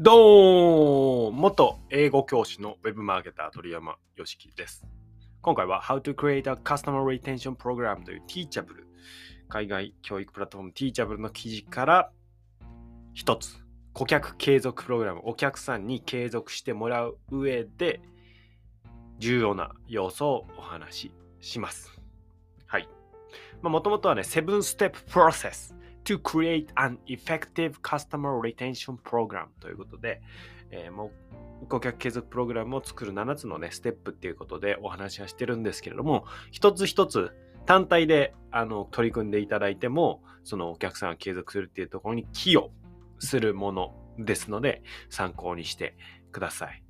どうも元英語教師のウェブマーケター鳥山よしきです。今回は How to Create a Customer Retention Program という Teachable 海外教育プラットフォーム Teachable の記事から一つ顧客継続プログラムお客さんに継続してもらう上で重要な要素をお話しします。はい。もともとはね、7 Step Process to create an effective customer retention program ということで、えー、もう顧客継続プログラムを作る7つのね、ステップっていうことでお話はしてるんですけれども、一つ一つ単体であの取り組んでいただいても、そのお客さんが継続するっていうところに寄与するものですので、参考にしてください。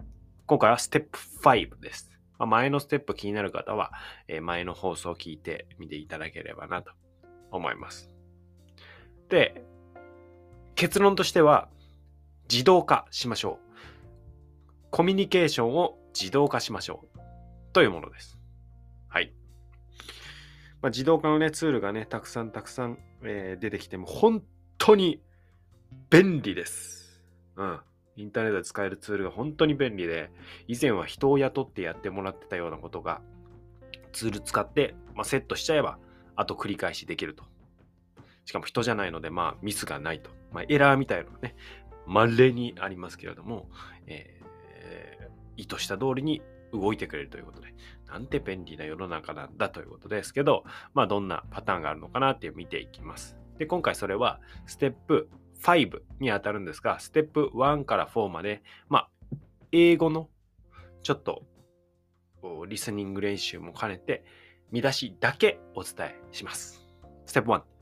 今回はステップ5です。まあ、前のステップ気になる方は、えー、前の放送を聞いてみていただければなと思います。で、結論としては、自動化しましょう。コミュニケーションを自動化しましょう。というものです。はい。まあ、自動化のね、ツールがね、たくさんたくさん、えー、出てきても、本当に便利です。うん。インターネットで使えるツールが本当に便利で、以前は人を雇ってやってもらってたようなことが、ツール使って、まあ、セットしちゃえば、あと繰り返しできると。しかも人じゃないので、まあ、ミスがないと。まあ、エラーみたいなのね、稀にありますけれども、えー、意図した通りに動いてくれるということで、なんて便利な世の中なんだということですけど、まあ、どんなパターンがあるのかなって見ていきます。で、今回それは、ステップ5に当たるんですが、ステップ1から4まで、まあ、英語のちょっとリスニング練習も兼ねて、見出しだけお伝えします。ステップ1。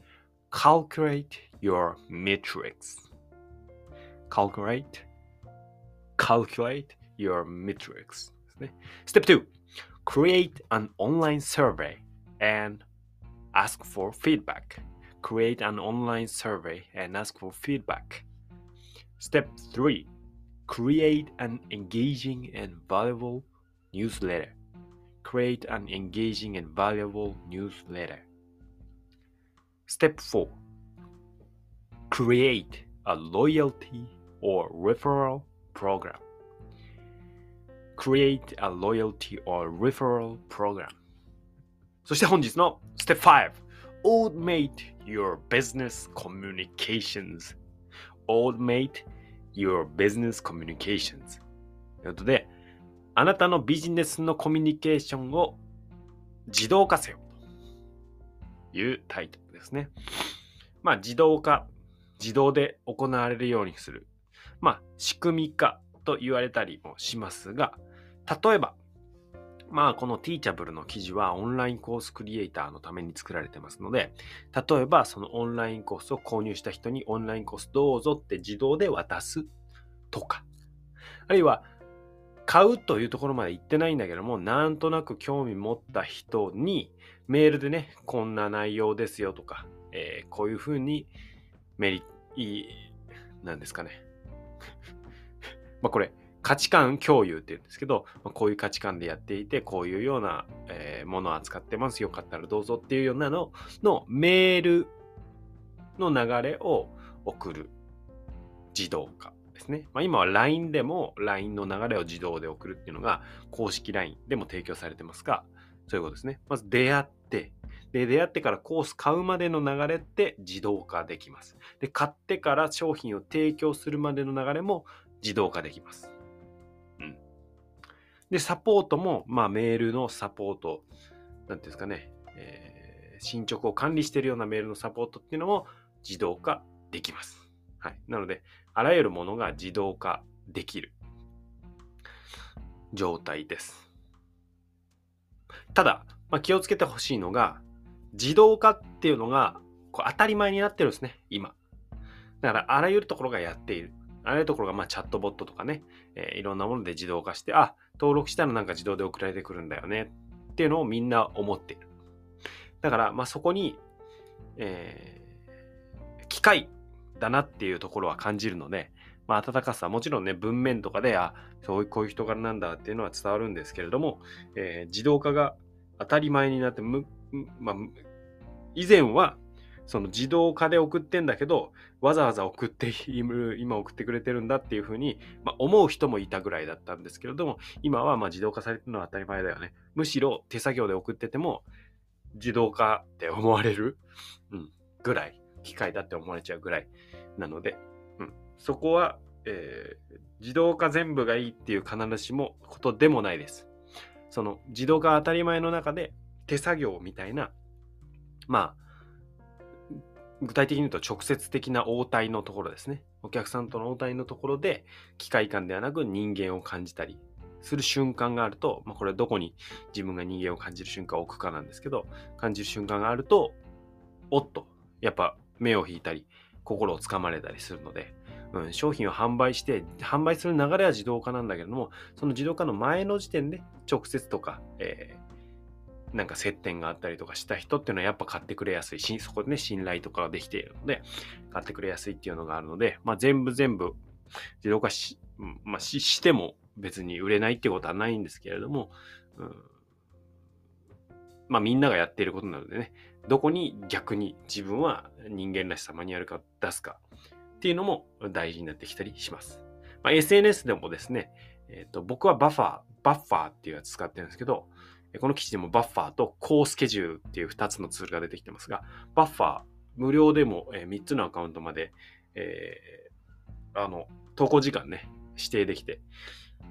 Calculate your metrics. calculate, calculate your metrics. Step two, create an online survey and ask for feedback. Create an online survey and ask for feedback. Step three, create an engaging and valuable newsletter. Create an engaging and valuable newsletter. Step 4 Create a loyalty or referral program. Create a loyalty or referral program. そして本日の Step 5 Automate your business communications. Automate your business communications. ということで、あなたのビジネスのコミュニケーションを自動化せよと いうタイトル。ですね。まあ、自動化、自動で行われるようにする。まあ、仕組み化と言われたりもしますが、例えば、まあ、この Teachable の記事はオンラインコースクリエイターのために作られてますので、例えばそのオンラインコースを購入した人にオンラインコースどうぞって自動で渡すとか、あるいは買うというところまで行ってないんだけども、なんとなく興味持った人にメールでね、こんな内容ですよとか、えー、こういうふうにメリいい、なんですかね。まあこれ、価値観共有って言うんですけど、まあ、こういう価値観でやっていて、こういうような、えー、ものを扱ってます。よかったらどうぞっていうようなののメールの流れを送る自動化ですね。まあ、今は LINE でも LINE の流れを自動で送るっていうのが公式 LINE でも提供されてますが、そういうことですね。まず出会って、で、出会ってからコース買うまでの流れって自動化できます。で、買ってから商品を提供するまでの流れも自動化できます。うん。で、サポートも、まあ、メールのサポート、なんていうんですかね、えー、進捗を管理しているようなメールのサポートっていうのも自動化できます。はい。なので、あらゆるものが自動化できる状態です。ただ、まあ、気をつけてほしいのが、自動化っていうのがこう当たり前になってるんですね、今。だから、あらゆるところがやっている。あらゆるところが、まあ、チャットボットとかね、えー、いろんなもので自動化して、あ、登録したらなんか自動で送られてくるんだよねっていうのをみんな思っている。だから、まあ、そこに、えー、機械だなっていうところは感じるので、まあ、温かさ、もちろんね、文面とかで、あ、そういうこういう人柄なんだっていうのは伝わるんですけれども、えー、自動化が当たり前になって、むまあ、以前はその自動化で送ってんだけど、わざわざ送っている、今送ってくれてるんだっていうふうに、まあ、思う人もいたぐらいだったんですけれども、今はま自動化されてるのは当たり前だよね。むしろ手作業で送ってても、自動化って思われる、うん、ぐらい、機械だって思われちゃうぐらいなので、うん、そこは、えー、自動化全部がいいっていう必ずしもことでもないです。その自動化当たり前の中で手作業みたいな、まあ、具体的に言うと直接的な応対のところですね。お客さんとの応対のところで機械感ではなく人間を感じたりする瞬間があると、まあ、これはどこに自分が人間を感じる瞬間を置くかなんですけど、感じる瞬間があると、おっと、やっぱ目を引いたり、心をつかまれたりするので、うん、商品を販売して、販売する流れは自動化なんだけども、その自動化の前の時点で直接とか、えー、なんか接点があったりとかした人っていうのはやっぱ買ってくれやすいし、そこでね、信頼とかができているので、買ってくれやすいっていうのがあるので、まあ全部全部自動化し、まあ、ししても別に売れないってことはないんですけれども、うん、まあみんながやっていることなのでね、どこに逆に自分は人間らしさマニュアル化出すかっていうのも大事になってきたりします。まあ、SNS でもですね、えーと、僕はバッファー、バッファーっていうやつ使ってるんですけど、この記事でもバッファーとコースケジュールっていう2つのツールが出てきてますが、バッファー、無料でも3つのアカウントまで、えー、あの、投稿時間ね、指定できて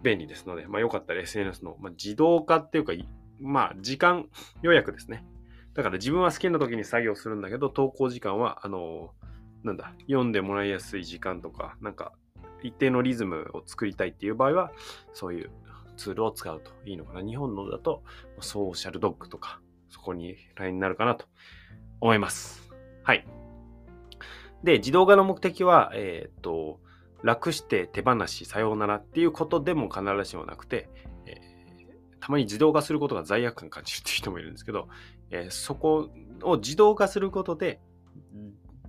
便利ですので、まあ、よかったら SNS の、まあ、自動化っていうか、まあ、時間予約ですね。だから自分は好きな時に作業するんだけど、投稿時間は、あの、なんだ、読んでもらいやすい時間とか、なんか、一定のリズムを作りたいっていう場合は、そういうツールを使うといいのかな。日本のだと、ソーシャルドッグとか、そこに LINE になるかなと思います。はい。で、自動化の目的は、えっ、と、楽して手放しさようならっていうことでも必ずしもなくて、たまに自動化することが罪悪感感じるっていう人もいるんですけど、えー、そこを自動化することで、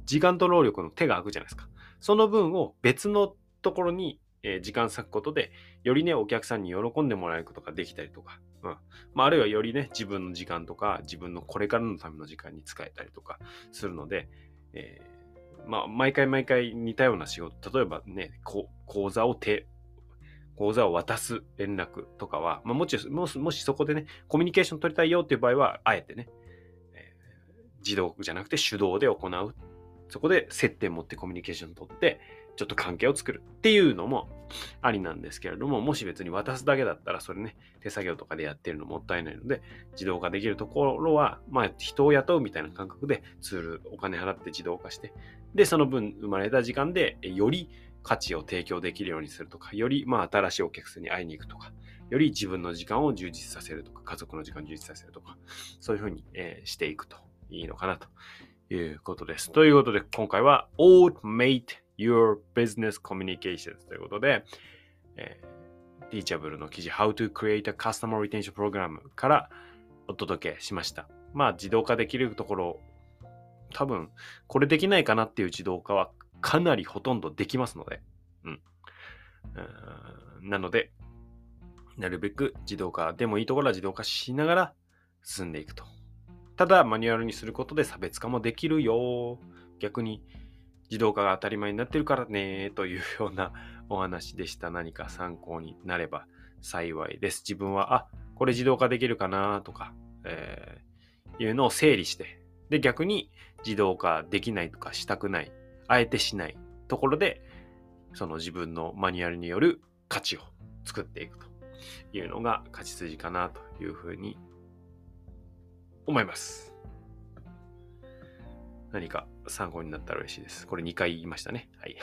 時間と労力の手が空くじゃないですか。その分を別のところに、時間割くことで、よりね、お客さんに喜んでもらえることができたりとか、うんまあ、あるいはよりね、自分の時間とか、自分のこれからのための時間に使えたりとかするので、えー、まあ、毎回毎回似たような仕事、例えばね、講座を手、講座を渡す連絡とかは、まあ、もちもしもしそこでね、コミュニケーション取りたいよっていう場合は、あえてね、えー、自動じゃなくて手動で行う。そこで接点持ってコミュニケーション取って、ちょっと関係を作るっていうのもありなんですけれども、もし別に渡すだけだったら、それね、手作業とかでやってるのもったいないので、自動化できるところは、まあ、人を雇うみたいな感覚でツール、お金払って自動化して、で、その分生まれた時間で、より価値を提供できるようにするとか、よりまあ新しいお客さんに会いに行くとか、より自分の時間を充実させるとか、家族の時間を充実させるとか、そういうふうに、えー、していくといいのかなということです。ということで、今回は Automate Your Business Communications ということで、えー、Teachable の記事 How to Create a Customer Retention Program からお届けしました。まあ自動化できるところ、多分これできないかなっていう自動化はかなりほとんどできますので、うん。なので、なるべく自動化でもいいところは自動化しながら進んでいくと。ただ、マニュアルにすることで差別化もできるよ。逆に自動化が当たり前になってるからね、というようなお話でした。何か参考になれば幸いです。自分は、あ、これ自動化できるかなとか、えー、いうのを整理して、で、逆に自動化できないとかしたくないあえてしないところで、その自分のマニュアルによる価値を作っていくというのが勝ち筋かなというふうに思います。何か参考になったら嬉しいです。これ2回言いましたね。はい。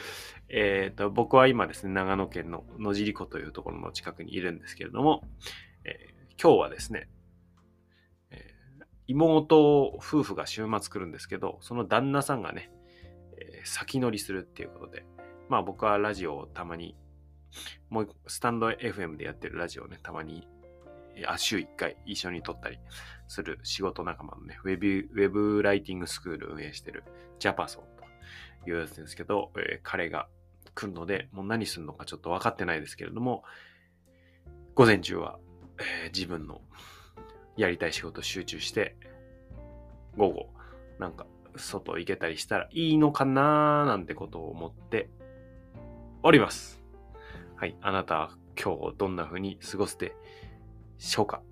えっと、僕は今ですね、長野県の野尻湖というところの近くにいるんですけれども、えー、今日はですね、えー、妹夫婦が週末来るんですけど、その旦那さんがね、先乗りするっていうことで、まあ僕はラジオをたまに、もうスタンド FM でやってるラジオをね、たまに、あ週1回一緒に撮ったりする仕事仲間のね、ウェブ、ウェブライティングスクール運営してるジャパソンというやつですけど、えー、彼が来るので、もう何するのかちょっと分かってないですけれども、午前中は、えー、自分のやりたい仕事集中して、午後、なんか外行けたりしたらいいのかなーなんてことを思っております。はい。あなたは今日どんな風に過ごすでしょうか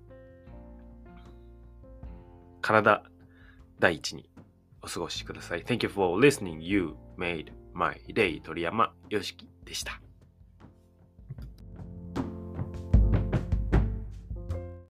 体第一にお過ごしください。Thank you for listening. You made my day. 鳥山よしきでした。